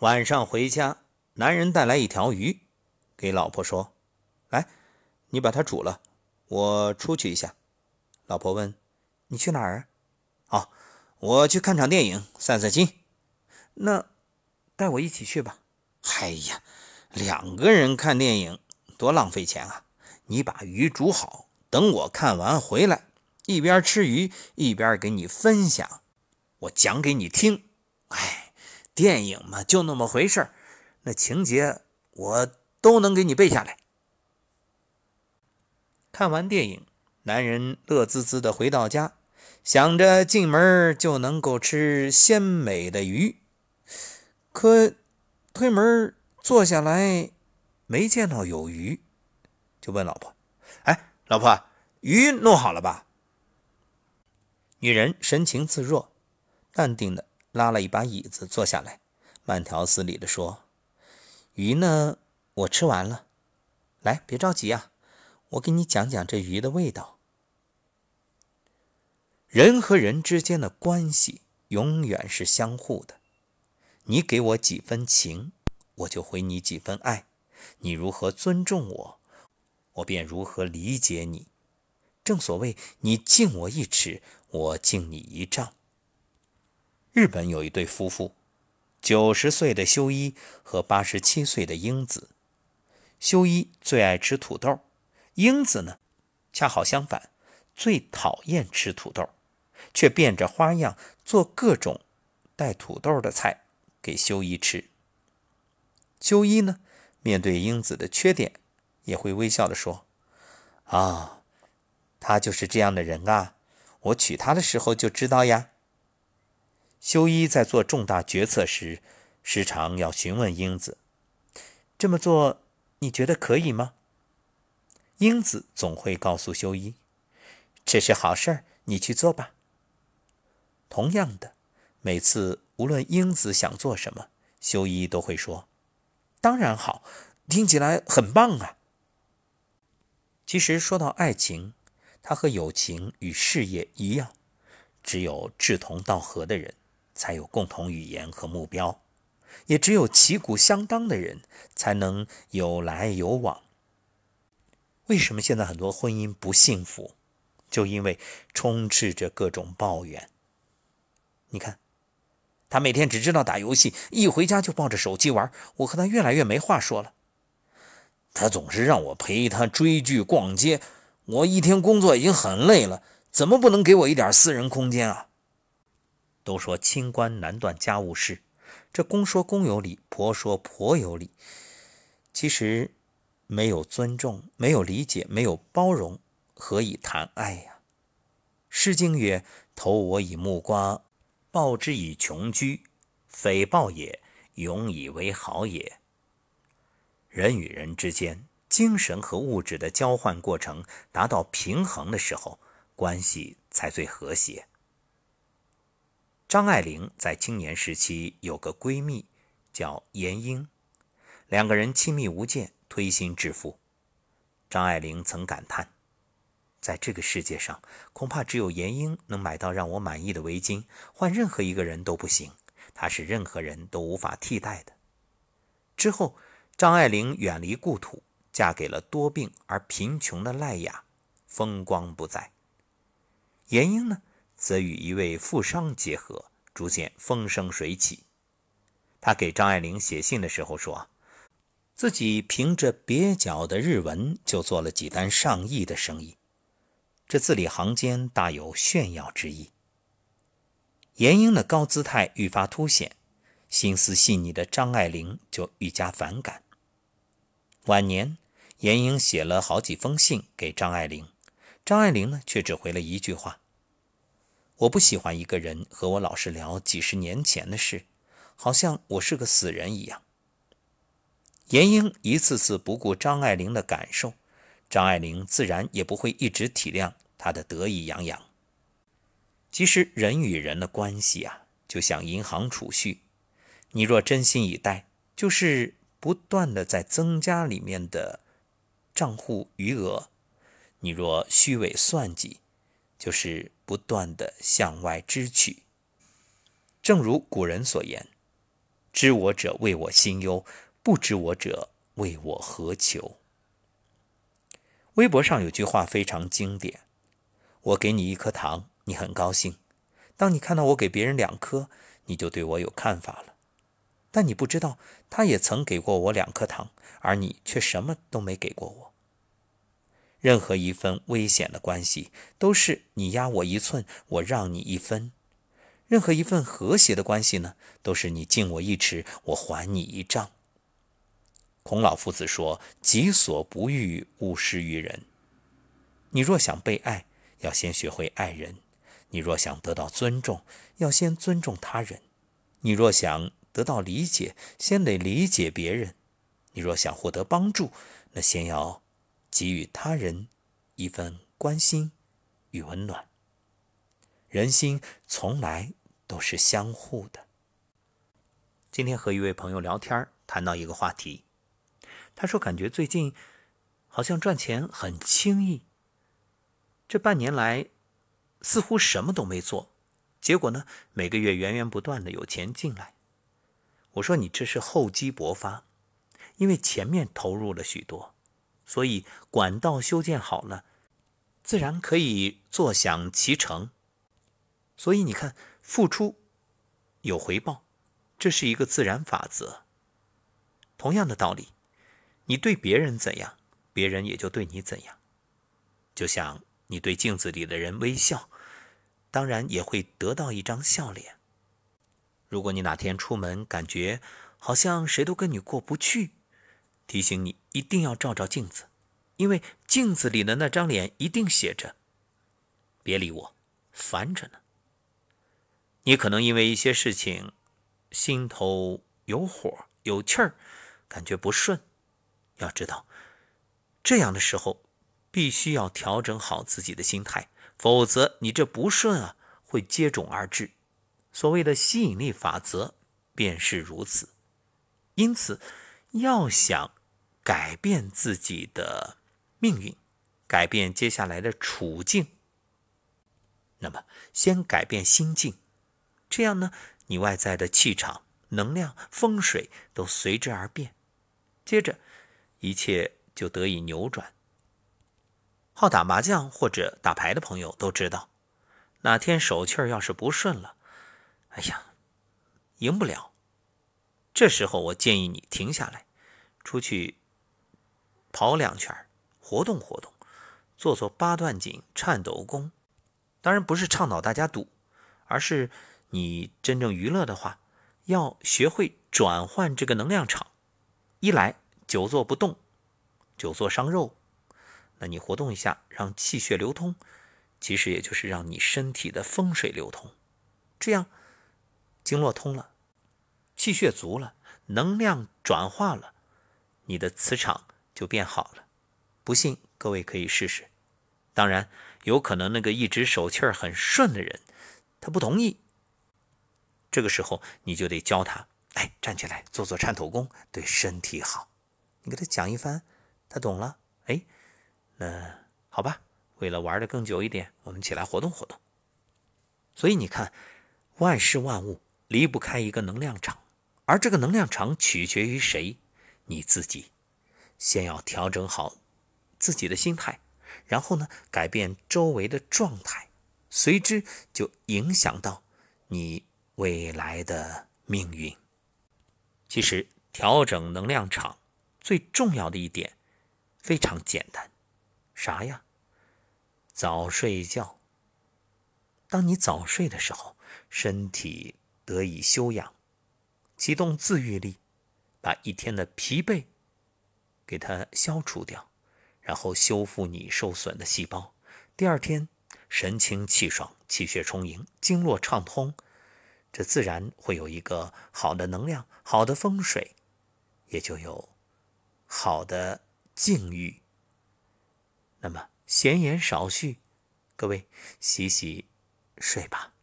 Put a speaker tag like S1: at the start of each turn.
S1: 晚上回家，男人带来一条鱼，给老婆说：“来，你把它煮了，我出去一下。”老婆问：“你去哪儿？”“哦，我去看场电影，散散心。”“那带我一起去吧。”“哎呀，两个人看电影多浪费钱啊！你把鱼煮好，等我看完回来，一边吃鱼一边给你分享，我讲给你听。”哎，电影嘛，就那么回事那情节我都能给你背下来。看完电影，男人乐滋滋的回到家，想着进门就能够吃鲜美的鱼，可推门坐下来，没见到有鱼，就问老婆：“哎，老婆，鱼弄好了吧？”女人神情自若，淡定的。拉了一把椅子坐下来，慢条斯理地说：“鱼呢？我吃完了。来，别着急啊，我给你讲讲这鱼的味道。人和人之间的关系永远是相互的，你给我几分情，我就回你几分爱。你如何尊重我，我便如何理解你。正所谓，你敬我一尺，我敬你一丈。”日本有一对夫妇，九十岁的修一和八十七岁的英子。修一最爱吃土豆，英子呢，恰好相反，最讨厌吃土豆，却变着花样做各种带土豆的菜给修一吃。修一呢，面对英子的缺点，也会微笑的说：“啊，他就是这样的人啊，我娶她的时候就知道呀。”修一在做重大决策时，时常要询问英子：“这么做你觉得可以吗？”英子总会告诉修一：“这是好事儿，你去做吧。”同样的，每次无论英子想做什么，修一都会说：“当然好，听起来很棒啊。”其实说到爱情，它和友情与事业一样，只有志同道合的人。才有共同语言和目标，也只有旗鼓相当的人才能有来有往。为什么现在很多婚姻不幸福？就因为充斥着各种抱怨。你看，他每天只知道打游戏，一回家就抱着手机玩，我和他越来越没话说了。他总是让我陪他追剧、逛街，我一天工作已经很累了，怎么不能给我一点私人空间啊？都说清官难断家务事，这公说公有理，婆说婆有理。其实，没有尊重，没有理解，没有包容，何以谈爱呀？《诗经》曰：“投我以木瓜，报之以琼琚，匪报也，永以为好也。”人与人之间，精神和物质的交换过程达到平衡的时候，关系才最和谐。张爱玲在青年时期有个闺蜜，叫闫英，两个人亲密无间，推心置腹。张爱玲曾感叹：“在这个世界上，恐怕只有闫英能买到让我满意的围巾，换任何一个人都不行。她是任何人都无法替代的。”之后，张爱玲远离故土，嫁给了多病而贫穷的赖雅，风光不再。闫英呢？则与一位富商结合，逐渐风生水起。他给张爱玲写信的时候说，自己凭着蹩脚的日文就做了几单上亿的生意，这字里行间大有炫耀之意。严英的高姿态愈发凸显，心思细腻的张爱玲就愈加反感。晚年，严英写了好几封信给张爱玲，张爱玲呢却只回了一句话。我不喜欢一个人和我老是聊几十年前的事，好像我是个死人一样。严英一次次不顾张爱玲的感受，张爱玲自然也不会一直体谅她的得意洋洋。其实人与人的关系啊，就像银行储蓄，你若真心以待，就是不断的在增加里面的账户余额；你若虚伪算计，就是不断的向外支取。正如古人所言：“知我者为我心忧，不知我者为我何求？微博上有句话非常经典：我给你一颗糖，你很高兴；当你看到我给别人两颗，你就对我有看法了。但你不知道，他也曾给过我两颗糖，而你却什么都没给过我。任何一份危险的关系，都是你压我一寸，我让你一分；任何一份和谐的关系呢，都是你敬我一尺，我还你一丈。孔老夫子说：“己所不欲，勿施于人。”你若想被爱，要先学会爱人；你若想得到尊重，要先尊重他人；你若想得到理解，先得理解别人；你若想获得帮助，那先要。给予他人一份关心与温暖，人心从来都是相互的。今天和一位朋友聊天，谈到一个话题，他说感觉最近好像赚钱很轻易，这半年来似乎什么都没做，结果呢每个月源源不断的有钱进来。我说你这是厚积薄发，因为前面投入了许多。所以管道修建好了，自然可以坐享其成。所以你看，付出有回报，这是一个自然法则。同样的道理，你对别人怎样，别人也就对你怎样。就像你对镜子里的人微笑，当然也会得到一张笑脸。如果你哪天出门感觉好像谁都跟你过不去，提醒你一定要照照镜子，因为镜子里的那张脸一定写着“别理我，烦着呢”。你可能因为一些事情心头有火有气儿，感觉不顺。要知道，这样的时候必须要调整好自己的心态，否则你这不顺啊会接踵而至。所谓的吸引力法则便是如此。因此，要想。改变自己的命运，改变接下来的处境。那么，先改变心境，这样呢，你外在的气场、能量、风水都随之而变，接着一切就得以扭转。好打麻将或者打牌的朋友都知道，哪天手气儿要是不顺了，哎呀，赢不了。这时候，我建议你停下来，出去。跑两圈，活动活动，做做八段锦、颤抖功。当然不是倡导大家赌，而是你真正娱乐的话，要学会转换这个能量场。一来久坐不动，久坐伤肉，那你活动一下，让气血流通，其实也就是让你身体的风水流通。这样经络通了，气血足了，能量转化了，你的磁场。就变好了，不信各位可以试试。当然，有可能那个一直手气儿很顺的人，他不同意。这个时候你就得教他，哎，站起来做做颤抖功，对身体好。你给他讲一番，他懂了。哎，那好吧，为了玩的更久一点，我们起来活动活动。所以你看，万事万物离不开一个能量场，而这个能量场取决于谁？你自己。先要调整好自己的心态，然后呢，改变周围的状态，随之就影响到你未来的命运。其实，调整能量场最重要的一点非常简单，啥呀？早睡觉。当你早睡的时候，身体得以休养，启动自愈力，把一天的疲惫。给它消除掉，然后修复你受损的细胞。第二天神清气爽，气血充盈，经络畅通，这自然会有一个好的能量，好的风水，也就有好的境遇。那么闲言少叙，各位洗洗睡吧。